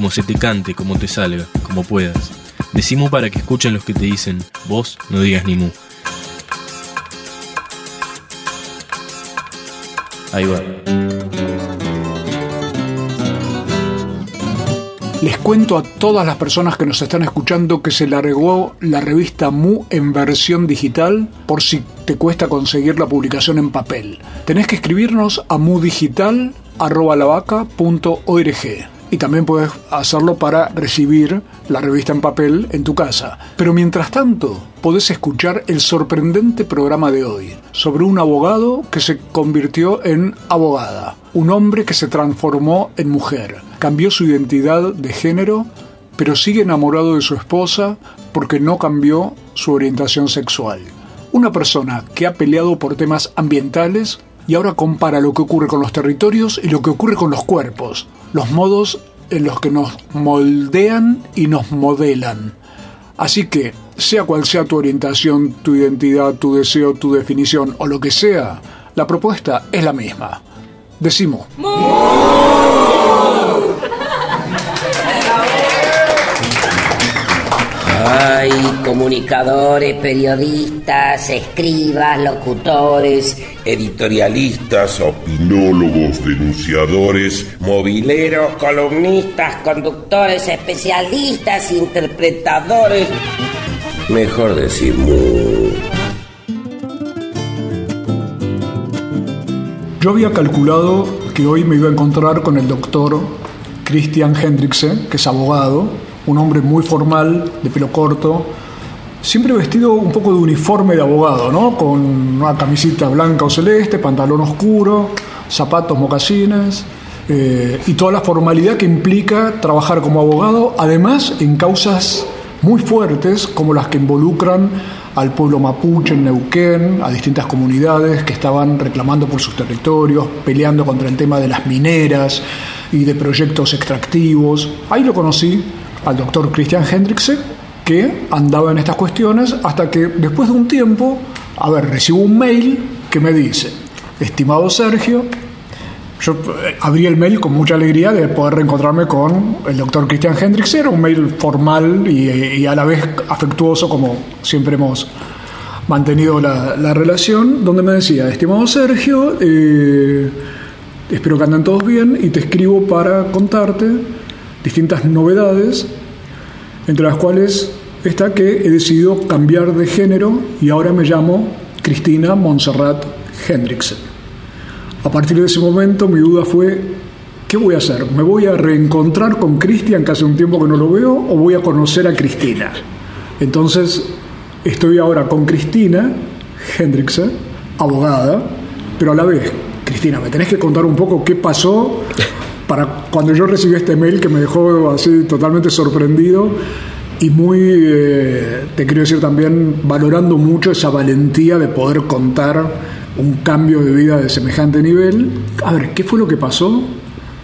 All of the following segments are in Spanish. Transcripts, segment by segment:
como se te cante, como te salga, como puedas. Decimos para que escuchen los que te dicen, vos no digas ni mu. Ahí va. Les cuento a todas las personas que nos están escuchando que se largó la revista Mu en versión digital por si te cuesta conseguir la publicación en papel. Tenés que escribirnos a mudigital.org y también puedes hacerlo para recibir la revista en papel en tu casa. Pero mientras tanto, podés escuchar el sorprendente programa de hoy sobre un abogado que se convirtió en abogada, un hombre que se transformó en mujer, cambió su identidad de género, pero sigue enamorado de su esposa porque no cambió su orientación sexual. Una persona que ha peleado por temas ambientales y ahora compara lo que ocurre con los territorios y lo que ocurre con los cuerpos, los modos en los que nos moldean y nos modelan. Así que, sea cual sea tu orientación, tu identidad, tu deseo, tu definición o lo que sea, la propuesta es la misma. Decimos. Hay comunicadores, periodistas, escribas, locutores, editorialistas, opinólogos, denunciadores, mobileros, columnistas, conductores, especialistas, interpretadores. Mejor decir. Yo había calculado que hoy me iba a encontrar con el doctor Christian Hendriksen, que es abogado, un hombre muy formal, de pelo corto, siempre vestido un poco de uniforme de abogado, ¿no? Con una camisita blanca o celeste, pantalón oscuro, zapatos, mocasines eh, y toda la formalidad que implica trabajar como abogado, además en causas muy fuertes como las que involucran al pueblo mapuche en Neuquén, a distintas comunidades que estaban reclamando por sus territorios, peleando contra el tema de las mineras y de proyectos extractivos. Ahí lo conocí al doctor Christian Hendrikse, que andaba en estas cuestiones hasta que después de un tiempo, a ver, recibo un mail que me dice, estimado Sergio, yo eh, abrí el mail con mucha alegría de poder reencontrarme con el doctor Christian Hendricks. Era un mail formal y, a la vez afectuoso, como siempre hemos mantenido la, relación, donde me decía, estimado Sergio, eh, espero que anden todos bien y te escribo para contarte distintas novedades, entre las cuales está que he decidido cambiar de género y ahora me llamo Cristina Montserrat Hendrickson. A partir de ese momento mi duda fue, ¿qué voy a hacer? ¿Me voy a reencontrar con Cristian, que hace un tiempo que no lo veo, o voy a conocer a Cristina? Entonces, estoy ahora con Cristina Hendrickson, abogada, pero a la vez, Cristina, me tenés que contar un poco qué pasó para cuando yo recibí este mail que me dejó así totalmente sorprendido y muy, eh, te quiero decir también, valorando mucho esa valentía de poder contar un cambio de vida de semejante nivel. A ver, ¿qué fue lo que pasó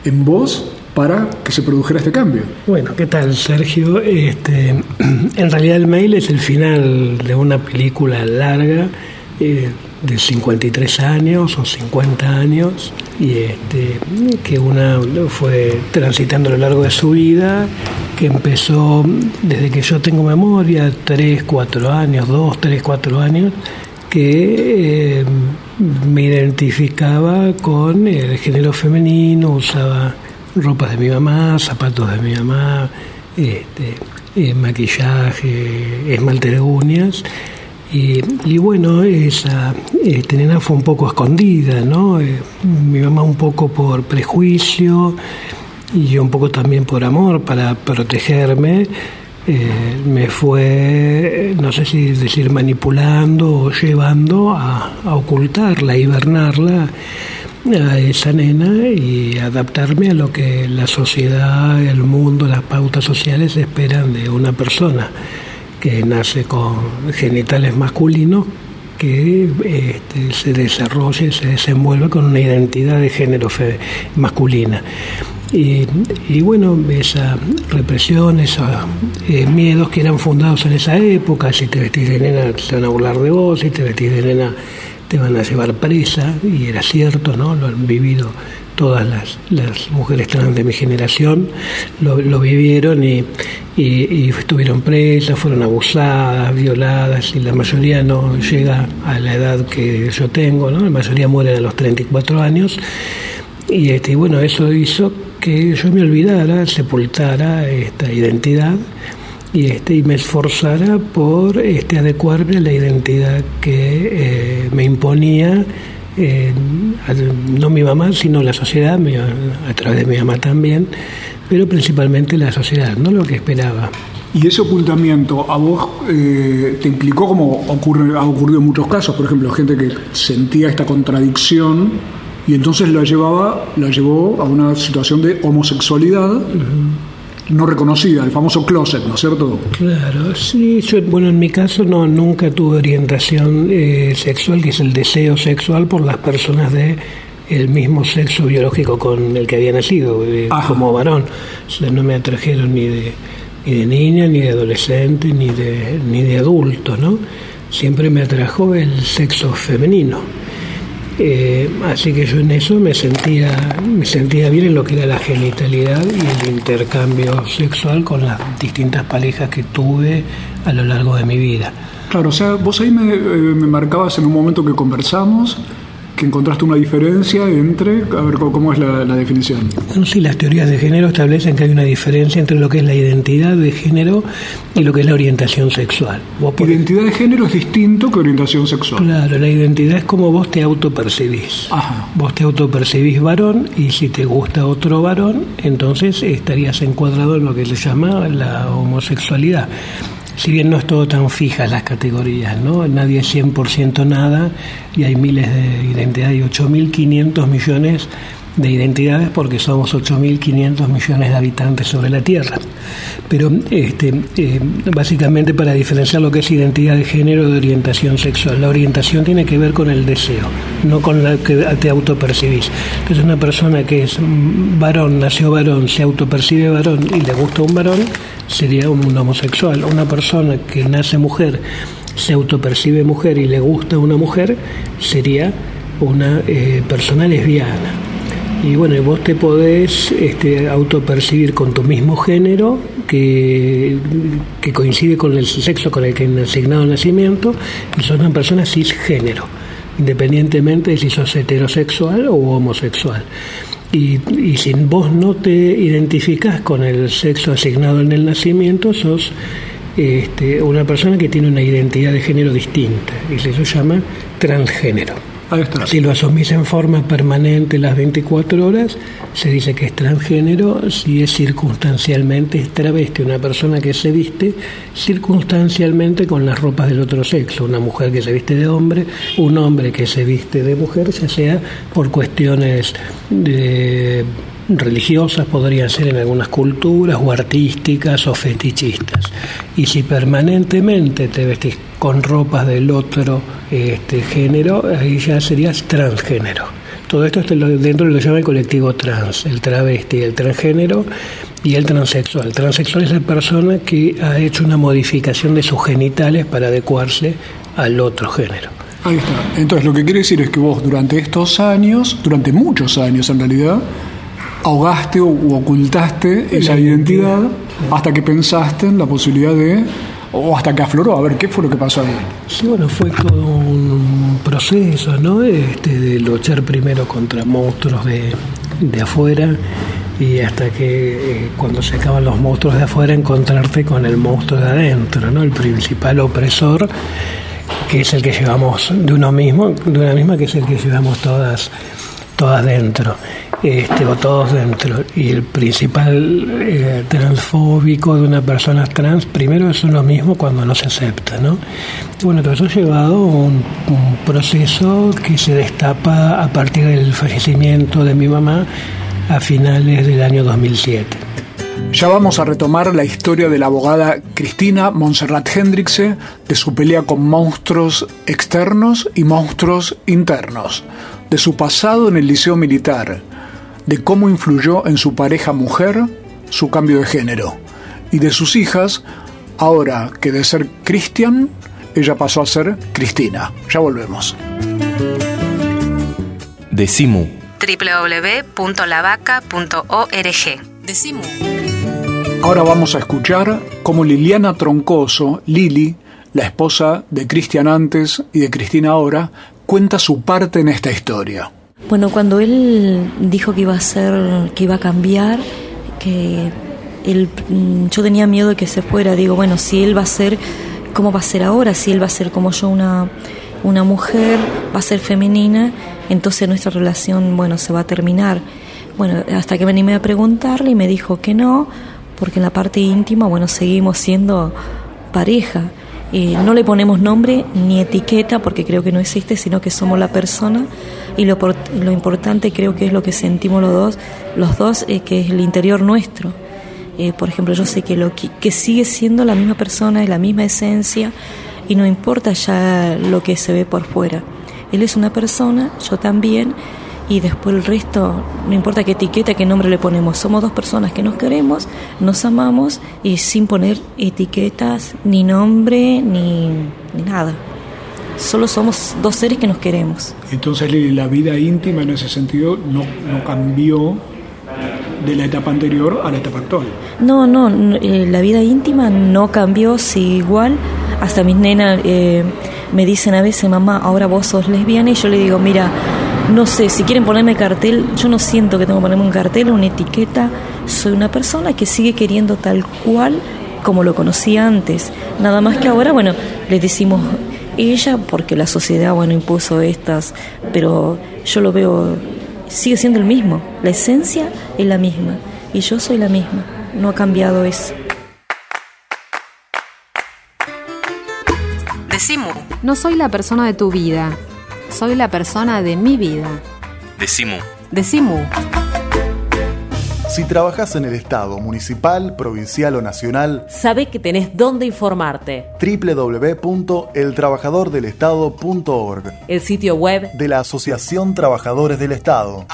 en vos para que se produjera este cambio? Bueno, ¿qué tal, Sergio? Este, en realidad el mail es el final de una película larga. Eh, de 53 años o 50 años y este, que una fue transitando a lo largo de su vida, que empezó desde que yo tengo memoria, 3, 4 años, 2, 3, 4 años, que eh, me identificaba con el género femenino, usaba ropas de mi mamá, zapatos de mi mamá, este, eh, maquillaje, esmalte de uñas y, bueno, esa este, nena fue un poco escondida, ¿no? Eh, mi mamá un poco por prejuicio y yo un poco también por amor para protegerme. Eh, me fue, no sé si decir manipulando o llevando a, a ocultarla, a hibernarla a esa nena y adaptarme a lo que la sociedad, el mundo, las pautas sociales esperan de una persona nace con genitales masculinos que este, se desarrolle, se desenvuelva con una identidad de género masculina. Y, bueno, esa represión, esos eh, miedos que eran fundados en esa época, si te vestís de nena se van a burlar de vos, si te vestís de nena te van a llevar presa, y era cierto, ¿no? Lo han vivido todas las, las mujeres trans de mi generación, lo, vivieron y, y, estuvieron presas, fueron abusadas, violadas, y la mayoría no llega a la edad que yo tengo, ¿no? La mayoría muere a los 34 años. Y este, bueno, eso hizo que yo me olvidara, sepultara esta identidad y, este, y me esforzara por este, adecuarme a la identidad que eh, me imponía eh, no mi mamá, sino la sociedad, a través de mi mamá también, pero principalmente la sociedad, no lo que esperaba. ¿Y ese ocultamiento a vos eh, te implicó como ocurre, ha ocurrido en muchos casos? Por ejemplo, gente que sentía esta contradicción y entonces la llevaba, la llevó a una situación de homosexualidad no reconocida, el famoso closet, ¿no es cierto? Claro, sí, yo, bueno, en mi caso no, nunca tuve orientación eh, sexual, que es el deseo sexual por las personas de el mismo sexo biológico con el que había nacido, eh, como varón. O sea, no me atrajeron ni de, ni de niña, ni de adolescente, ni de, ni de adulto, ¿no? Siempre me atrajo el sexo femenino. Eh, así que yo en eso me sentía, me sentía bien en lo que era la genitalidad y el intercambio sexual con las distintas parejas que tuve a lo largo de mi vida. Claro, o sea, vos ahí me, eh, me marcabas en un momento que conversamos que encontraste una diferencia entre, a ver cómo es la, definición. Sí, las teorías de género establecen que hay una diferencia entre lo que es la identidad de género y lo que es la orientación sexual. Identidad de género es distinto que orientación sexual. Claro, la identidad es como vos te autopercibís. Ajá. Vos te autopercibís varón y si te gusta otro varón, entonces estarías encuadrado en lo que se llama la homosexualidad si bien no es todo tan fija las categorías, ¿no? Nadie es 100% nada y hay miles de identidades, y 8.500 millones de identidades porque somos 8.500 millones de habitantes sobre la Tierra. Pero este, eh, básicamente para diferenciar lo que es identidad de género de orientación sexual, la orientación tiene que ver con el deseo, no con la que te autopercibís. Entonces una persona que es varón, nació varón, se autopercibe varón y le gusta un varón, sería un homosexual. Una persona que nace mujer, se autopercibe mujer y le gusta una mujer, sería una eh, persona lesbiana. Y bueno, vos te podés este, autopercibir con tu mismo género, que, que coincide con el sexo con el que han asignado el nacimiento, y sos una persona cisgénero, independientemente de si sos heterosexual o homosexual. Y, si vos no te identificas con el sexo asignado en el nacimiento, sos este, una persona que tiene una identidad de género distinta, y se llama transgénero. Si lo asumís en forma permanente las 24 horas, se dice que es transgénero. Si es circunstancialmente, es travesti, una persona que se viste circunstancialmente con las ropas del otro sexo. Una mujer que se viste de hombre, un hombre que se viste de mujer, ya sea por cuestiones religiosas podrían ser en algunas culturas o artísticas o fetichistas. Y si permanentemente te vestís con ropas del otro este, género, ahí ya serías transgénero. Todo esto está dentro de lo que se llama el colectivo trans, el travesti, el transgénero y el transexual. El transexual es la persona que ha hecho una modificación de sus genitales para adecuarse al otro género. Ahí está. Entonces lo que quiere decir es que vos durante estos años, durante muchos años en realidad, ahogaste o ocultaste esa identidad hasta que pensaste en la posibilidad de o hasta que afloró, a ver qué fue lo que pasó ahí. Sí, bueno, fue todo un proceso, ¿no? Este, de luchar primero contra monstruos de, de afuera y hasta que eh, cuando se acaban los monstruos de afuera encontrarte con el monstruo de adentro, ¿no? El principal opresor que es el que llevamos de uno mismo, de una misma que es el que llevamos todas todas dentro. Este, o todos dentro. Y el principal eh, transfóbico de una persona trans, primero es uno mismo cuando no se acepta, ¿no? bueno, todo eso ha llevado un, un proceso que se destapa a partir del fallecimiento de mi mamá a finales del año 2007. Ya vamos a retomar la historia de la abogada Cristina Montserrat Hendrixe, de su pelea con monstruos externos y monstruos internos, de su pasado en el liceo militar, de cómo influyó en su pareja mujer su cambio de género, y de sus hijas, ahora que de ser Cristian, ella pasó a ser Cristina. Ya volvemos. Decimu. www.lavaca.org. Decimu. Ahora vamos a escuchar cómo Liliana Troncoso, Lili, la esposa de Cristian antes y de Cristina ahora, cuenta su parte en esta historia. Bueno, cuando él dijo que iba a ser, que iba a cambiar, que él, mm, yo tenía miedo de que se fuera. Digo, bueno, si él va a ser, ¿cómo va a ser ahora? Si él va a ser como yo, una, una mujer, va a ser femenina, entonces nuestra relación, bueno, se va a terminar. Bueno, hasta que me animé a preguntarle y me dijo que no, porque en la parte íntima, bueno, seguimos siendo pareja. Eh, no le ponemos nombre ni etiqueta porque creo que no existe, sino que somos la persona y lo, lo importante creo que es lo que sentimos los dos, los dos eh, que es el interior nuestro. Eh, por ejemplo, yo sé que, lo que, que sigue siendo la misma persona y la misma esencia y no importa ya lo que se ve por fuera. Él es una persona, yo también, y después el resto, no importa qué etiqueta, qué nombre le ponemos, somos dos personas que nos queremos, nos amamos y sin poner etiquetas, ni nombre, ni, ni nada. Solo somos dos seres que nos queremos. Entonces Lili, la vida íntima en ese sentido no, no cambió de la etapa anterior a la etapa actual. No, no, no, eh, la vida íntima no cambió, sí igual. Hasta mis nenas eh, me dicen a veces, mamá, ahora vos sos lesbiana, y yo le digo, mira, no sé, si quieren ponerme cartel, yo no siento que tengo que ponerme un cartel o una etiqueta, soy una persona que sigue queriendo tal cual como lo conocía antes. Nada más que ahora, bueno, le decimos ella porque la sociedad, bueno, impuso estas, pero yo lo veo, sigue siendo el mismo, la esencia es la misma y yo soy la misma, no ha cambiado eso. Decimu. No soy la persona de tu vida. Soy la persona de mi vida. Decimu. Decimu. Si trabajas en el Estado, municipal, provincial o nacional, Sabe que tenés dónde informarte. www.eltrabajadordelestado.org El sitio web, de la Asociación Trabajadores del Estado.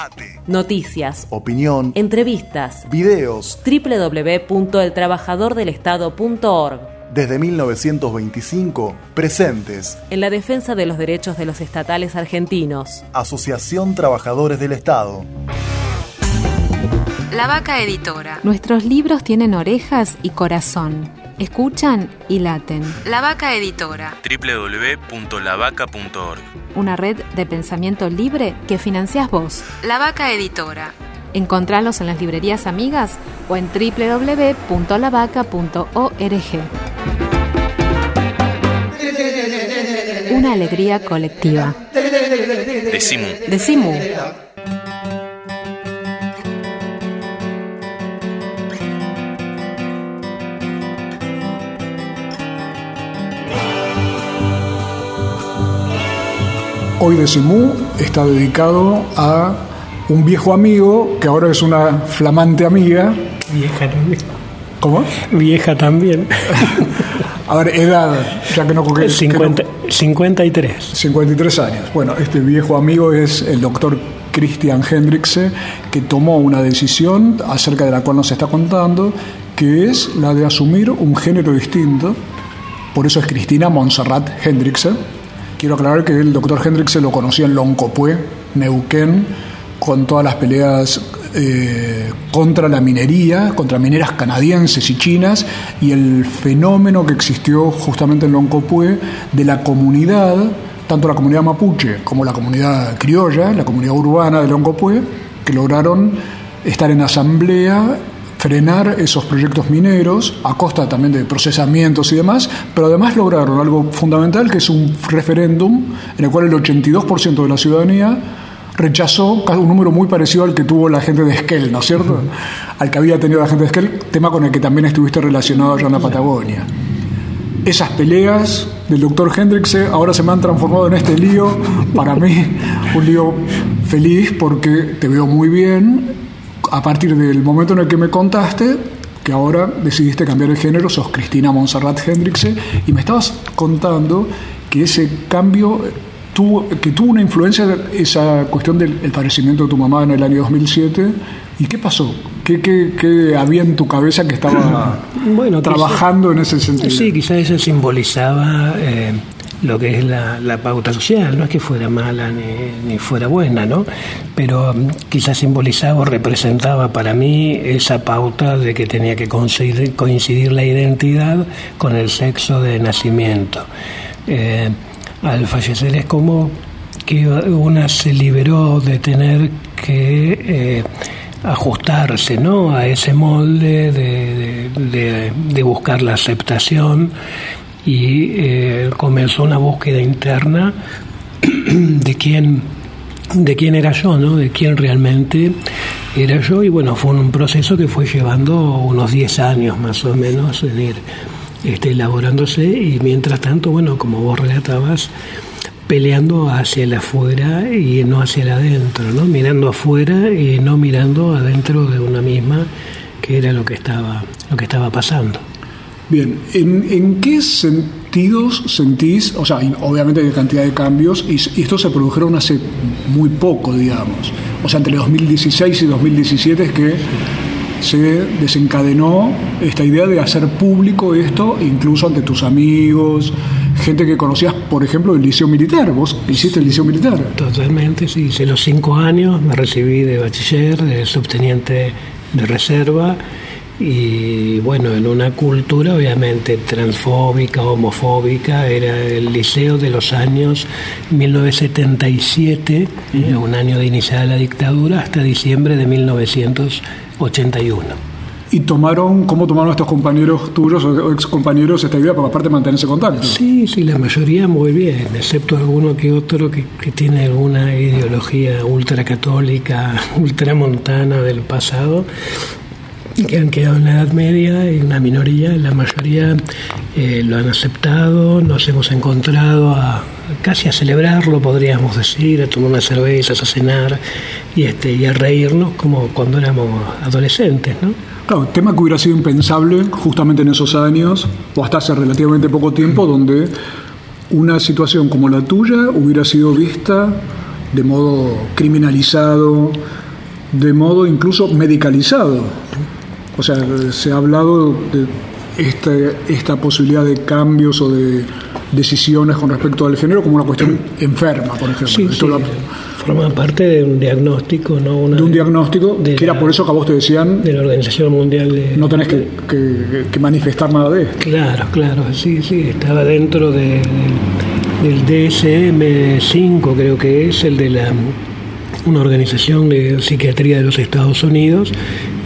noticias, Opinión, entrevistas. videos, www.eltrabajadordelestado.org desde 1925, presentes. En la defensa de los derechos de los estatales argentinos. Asociación Trabajadores del Estado. La Vaca Editora. Nuestros libros tienen orejas y corazón. Escuchan y laten. La Vaca Editora. www.lavaca.org. Una red de pensamiento libre que financias vos. La Vaca Editora. Encontralos en las librerías amigas o en www.lavaca.org. Una alegría colectiva. Decimu. Decimu. Hoy de Simú está dedicado a un viejo amigo que ahora es una flamante amiga. Vieja también. ¿Cómo? Vieja también. A ver, edad, ya que no que- que no- 50 53. 53 años. Bueno, este viejo amigo es el doctor Christian Hendrickse, que tomó una decisión acerca de la cual nos está contando, que es la de asumir un género distinto. Por eso es Cristina Montserrat Hendrickse. Quiero aclarar que el doctor Hendrickse lo conocía en Loncopué, Neuquén, con todas las peleas eh, contra la minería, contra mineras canadienses y chinas, y el fenómeno que existió justamente en Loncopué de la comunidad, tanto la comunidad mapuche como la comunidad criolla, la comunidad urbana de Loncopué, que lograron estar en asamblea frenar esos proyectos mineros a costa también de procesamientos y demás, pero además lograron algo fundamental que es un referéndum en el cual el 82% de la ciudadanía rechazó un número muy parecido al que tuvo la gente de Esquel, ¿no es cierto? Al que había tenido la gente de Esquel, tema con el que también estuviste relacionado allá en la Patagonia. Esas peleas del doctor Hendrixe ahora se me han transformado en este lío, para mí un lío feliz porque te veo muy bien. A partir del momento en el que me contaste, que ahora decidiste cambiar el género, sos Cristina Monserrat Hendrixe, y me estabas contando que ese cambio tuvo, que tuvo una influencia esa cuestión del el fallecimiento de tu mamá en el año 2007. ¿Y qué pasó? ¿Qué, qué, qué había en tu cabeza que estaba bueno, trabajando en ese sentido? Sí, quizás eso simbolizaba eh, lo que es la, la, pauta social, no es que fuera mala ni, ni fuera buena, ¿no? Pero mm, quizás simbolizaba o representaba para mí esa pauta de que tenía que coincidir, coincidir la identidad con el sexo de nacimiento. Eh, al fallecer es como que una se liberó de tener que eh, ajustarse ¿no? a ese molde de, buscar la aceptación y eh, comenzó una búsqueda interna de quién de quién era yo, ¿no? de quién realmente era yo y bueno, fue un proceso que fue llevando unos 10 años más o menos en ir este, elaborándose y mientras tanto, bueno, como vos relatabas, peleando hacia el afuera y no hacia el adentro, ¿no? Mirando afuera y no mirando adentro de una misma, que era lo que estaba, lo que estaba pasando. Bien, ¿en, qué sentidos sentís, o sea, obviamente hay cantidad de cambios, y, y estos se produjeron hace muy poco, digamos, o sea, entre 2016 y 2017 es que se desencadenó esta idea de hacer público esto, incluso ante tus amigos, gente que conocías, por ejemplo, el liceo militar. Vos hiciste el liceo militar. Totalmente, sí. Hice los cinco años, me recibí de bachiller, de subteniente de reserva y bueno, en una cultura obviamente transfóbica, homofóbica, era el liceo de los años 1977, un año de iniciada la dictadura, hasta diciembre de 1981. ¿Y tomaron, cómo tomaron estos compañeros tuyos o ex compañeros esta idea para aparte mantenerse contacto? Sí, sí, la mayoría muy bien, excepto alguno que otro que, que tiene alguna ideología ultracatólica, ultramontana del pasado, que han quedado en la Edad Media y una minoría, la mayoría eh, lo han aceptado, nos hemos encontrado a, casi a celebrarlo, podríamos decir, a tomar unas cervezas, a cenar y, este, y a reírnos como cuando éramos adolescentes, ¿no? Claro, tema que hubiera sido impensable justamente en esos años, o hasta hace relativamente poco tiempo, donde una situación como la tuya hubiera sido vista de modo criminalizado, de modo incluso medicalizado. O sea, se ha hablado de este, esta posibilidad de cambios o de decisiones con respecto al género como una cuestión enferma, por ejemplo. Sí, forma parte de un diagnóstico, ¿no? Una, de un diagnóstico, que era por eso que a vos te decían... De la Organización Mundial de... No tenés que, manifestar nada de esto. Claro, claro, sí, sí, estaba dentro de, del DSM-5, creo que es, el de la una organización de psiquiatría de los Estados Unidos,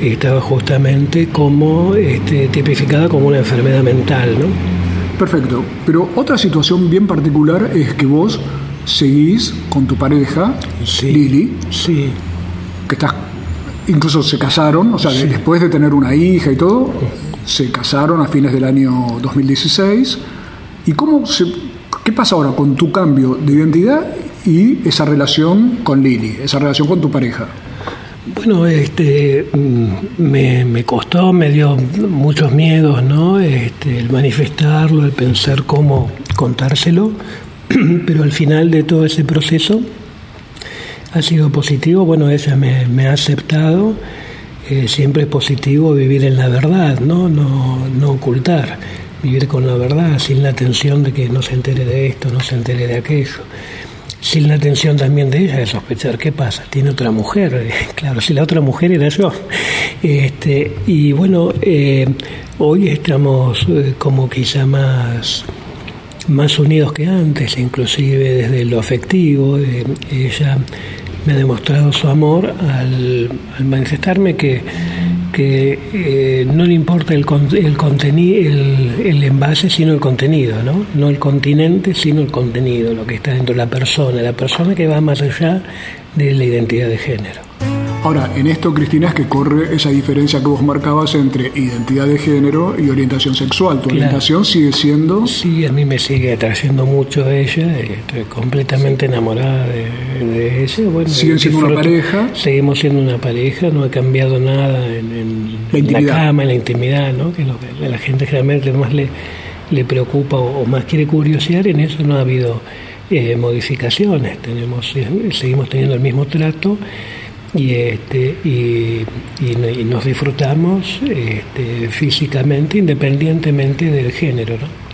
estaba justamente como este, tipificada como una enfermedad mental, ¿no? Perfecto. Pero otra situación bien particular es que vos seguís con tu pareja, Lili, sí. que estás, incluso se casaron, o sea, después de tener una hija y todo, se casaron a fines del año 2016. ¿Y cómo se, qué pasa ahora con tu cambio de identidad y esa relación con Lili, esa relación con tu pareja? Bueno, este, mm, me, costó, me dio muchos miedos, ¿no? Este, el manifestarlo, el pensar cómo contárselo, pero al final de todo ese proceso ha sido positivo. Bueno, ella me, me ha aceptado. Eh, siempre es positivo vivir en la verdad, ¿no? ¿no? No ocultar, vivir con la verdad, sin la tensión de que no se entere de esto, no se entere de aquello sin la atención también de ella de sospechar qué pasa, tiene otra mujer, claro, si la otra mujer era yo. Este, y bueno, eh, hoy estamos eh, como quizá más, más unidos que antes, inclusive desde lo afectivo. Eh, ella me ha demostrado su amor al manifestarme que que eh, no le importa el, el contenido, el, envase, sino el contenido, ¿no? No el continente, sino el contenido, lo que está dentro de la persona. La persona que va más allá de la identidad de género. Ahora, en esto, Cristina, es que corre esa diferencia que vos marcabas entre identidad de género y orientación sexual. ¿Tu Claro. orientación sigue siendo? Sí, a mí me sigue atrayendo mucho ella, estoy completamente enamorada de, de ella. Bueno, ¿Siguen siendo una pareja? Seguimos siendo una pareja, no ha cambiado nada en, en La cama, en la intimidad, ¿no? que es lo que a la gente generalmente más le, le preocupa o, o más quiere curiosear, en eso no ha habido eh, modificaciones, tenemos, eh, seguimos teniendo el mismo trato y este y, y y nos disfrutamos este, físicamente independientemente del género ¿no?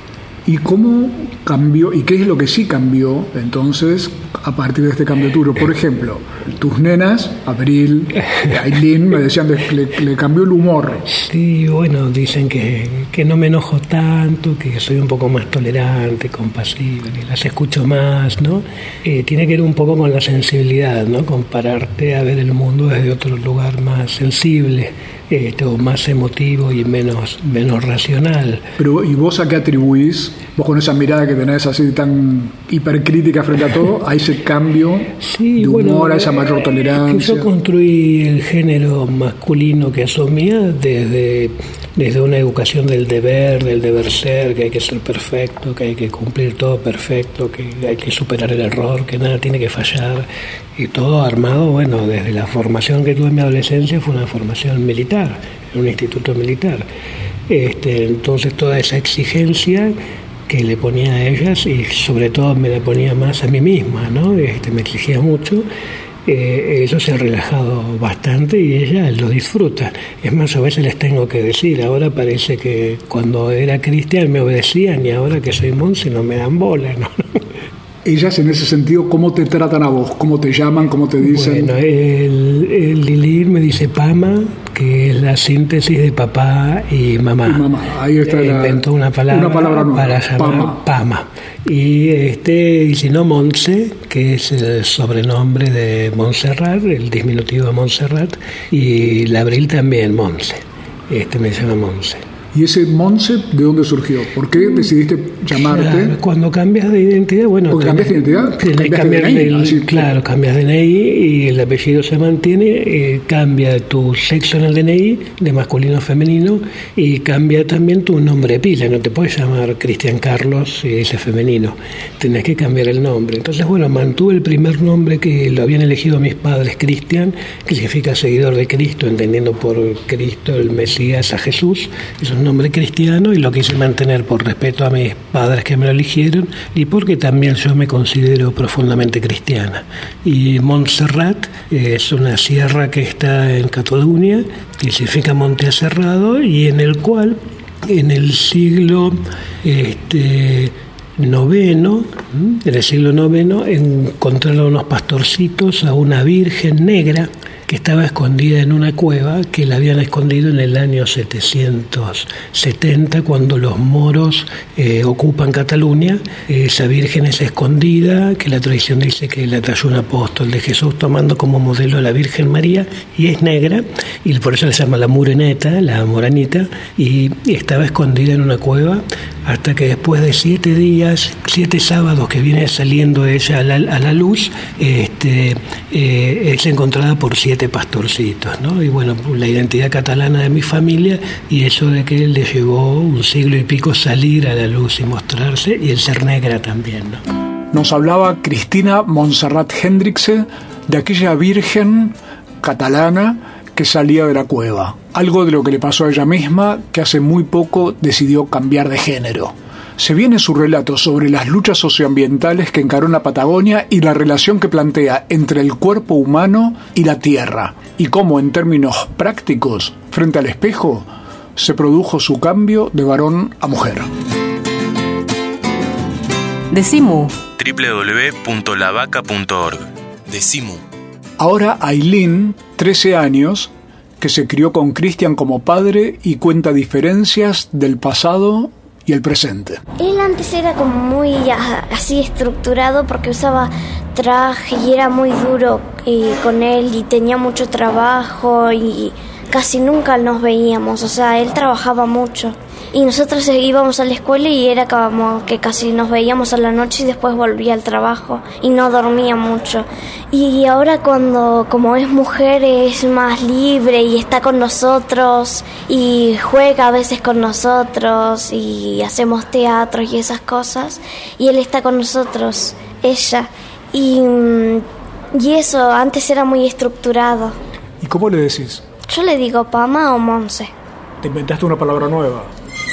¿Y cómo cambió, y qué es lo que sí cambió entonces a partir de este cambio tuyo? Por ejemplo, tus nenas, Abril, Aileen, me decían que le, le cambió el humor. Sí, bueno, dicen que, que no me enojo tanto, que soy un poco más tolerante, compasible, las escucho más, ¿no? Eh, tiene que ver un poco con la sensibilidad, ¿no? Compararte a ver el mundo desde otro lugar más sensible, este, o más emotivo y menos, menos racional. Pero, ¿y vos a qué atribuís? Vos con esa mirada que tenés así tan hipercrítica frente a todo, a ese cambio Sí, de bueno, humor, a esa mayor que tolerancia. yo construí el género masculino que asumía desde, desde una educación del deber, del deber ser, que hay que ser perfecto, que hay que cumplir todo perfecto, que hay que superar el error, que nada tiene que fallar, y todo armado, bueno, desde la formación que tuve en mi adolescencia fue una formación militar, en un instituto militar. Este, entonces toda esa exigencia que le ponía a ellas y sobre todo me la ponía más a mí misma, ¿no? Este, me exigía mucho. Eh, eso se ha relajado bastante y ella lo disfruta. Es más, a veces les tengo que decir, ahora parece que cuando era cristian me obedecían y ahora que soy monse no me dan bola, ¿no? Ellas en ese sentido, ¿cómo te tratan a vos? ¿Cómo te llaman? ¿Cómo te dicen? Bueno, el, el me dice Pama, que es la síntesis de papá y mamá. Y mamá, ahí está la- Inventó una palabra, una palabra nueva, para llamar Pama. Pama. Y este, y si no Monse, que es el sobrenombre de Montserrat, el diminutivo de Montserrat, y la Abril también Monse. Este me llama Monse. ¿Y ese Monse de dónde surgió? ¿Por qué decidiste llamarte? Claro, cuando cambias de identidad, bueno. Porque cambiaste de identidad, que cambiaste de DNI, claro, cambias de DNI y el apellido se mantiene, eh, cambia tu sexo en el DNI, de masculino a femenino, y cambia también tu nombre de pila. No te puedes llamar Cristian Carlos si dice femenino, tenés que cambiar el nombre. Entonces, bueno, mantuve el primer nombre que lo habían elegido mis padres, Cristian, que significa seguidor de Cristo, entendiendo por Cristo el Mesías a Jesús, es nombre cristiano y lo quise mantener por respeto a mis padres que me lo eligieron y porque también yo me considero profundamente cristiana. Y Montserrat es una sierra que está en Cataluña, que significa monte aserrado y en el cual en el siglo este, noveno, en el siglo noveno, encontraron unos pastorcitos a una virgen negra estaba escondida en una cueva que la habían escondido en el año 770 cuando los moros eh, ocupan Cataluña. Esa virgen es escondida, que la tradición dice que la trayó un apóstol de Jesús tomando como modelo a la Virgen María y es negra y por eso le llama la mureneta, la moranita, y estaba escondida en una cueva hasta que después de siete días, siete sábados que viene saliendo ella a la, luz, este, eh, es encontrada por siete pastorcitos, ¿no? Y bueno, la identidad catalana de mi familia y eso de que le llevó un siglo y pico salir a la luz y mostrarse y el ser negra también, ¿no? Nos hablaba Cristina Montserrat Hendrickse de aquella virgen catalana que salía de la cueva. Algo de lo que le pasó a ella misma, que hace muy poco decidió cambiar de género. Se viene su relato sobre las luchas socioambientales que encaró en la Patagonia y la relación que plantea entre el cuerpo humano y la tierra, y cómo en términos prácticos, frente al espejo, se produjo su cambio de varón a mujer. Decimu. www.lavaca.org. Decimu. Ahora Aileen, 13 años, que se crió con Christian como padre y cuenta diferencias del pasado y el presente. Él antes era como muy así estructurado porque usaba traje y era muy duro eh, con él y tenía mucho trabajo y casi nunca nos veíamos, o sea, él trabajaba mucho. Y nosotros íbamos a la escuela y era como que casi nos veíamos a la noche y después volvía al trabajo y no dormía mucho. Y ahora cuando como es mujer es más libre y está con nosotros y juega a veces con nosotros y hacemos teatro y esas cosas y él está con nosotros, ella. Y, mm, y eso antes era muy estructurado. ¿Y cómo le decís? Yo le digo Pama o Monse. Te inventaste una palabra nueva.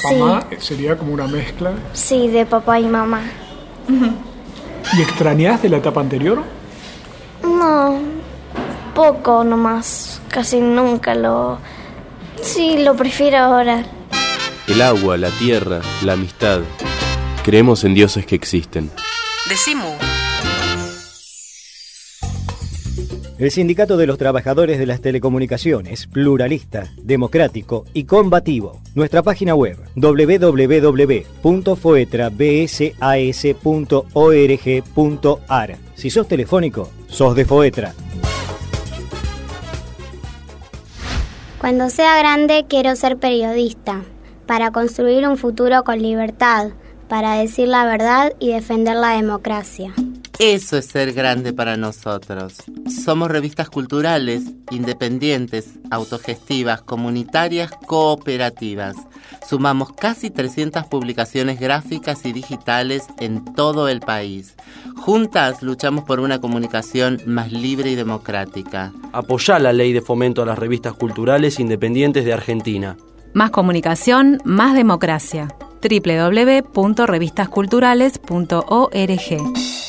Sí. Mamá sería como una mezcla. Sí, de papá y mamá. ¿Y extrañás de la etapa anterior? No, poco nomás. Casi nunca lo... Sí, lo prefiero ahora. El agua, la tierra, la amistad. Creemos en dioses que existen. Decimu. El Sindicato de los Trabajadores de las Telecomunicaciones, pluralista, democrático y combativo. Nuestra página web www.foetrabsas.org.ar. Si sos telefónico, sos de Foetra. Cuando sea grande quiero ser periodista, para construir un futuro con libertad, para decir la verdad y defender la democracia. Eso es ser grande para nosotros. Somos revistas culturales, independientes, autogestivas, comunitarias, cooperativas. Sumamos casi 300 publicaciones gráficas y digitales en todo el país. Juntas luchamos por una comunicación más libre y democrática. Apoyá la ley de fomento a las revistas culturales independientes de Argentina. Más comunicación, más democracia www.revistasculturales.org.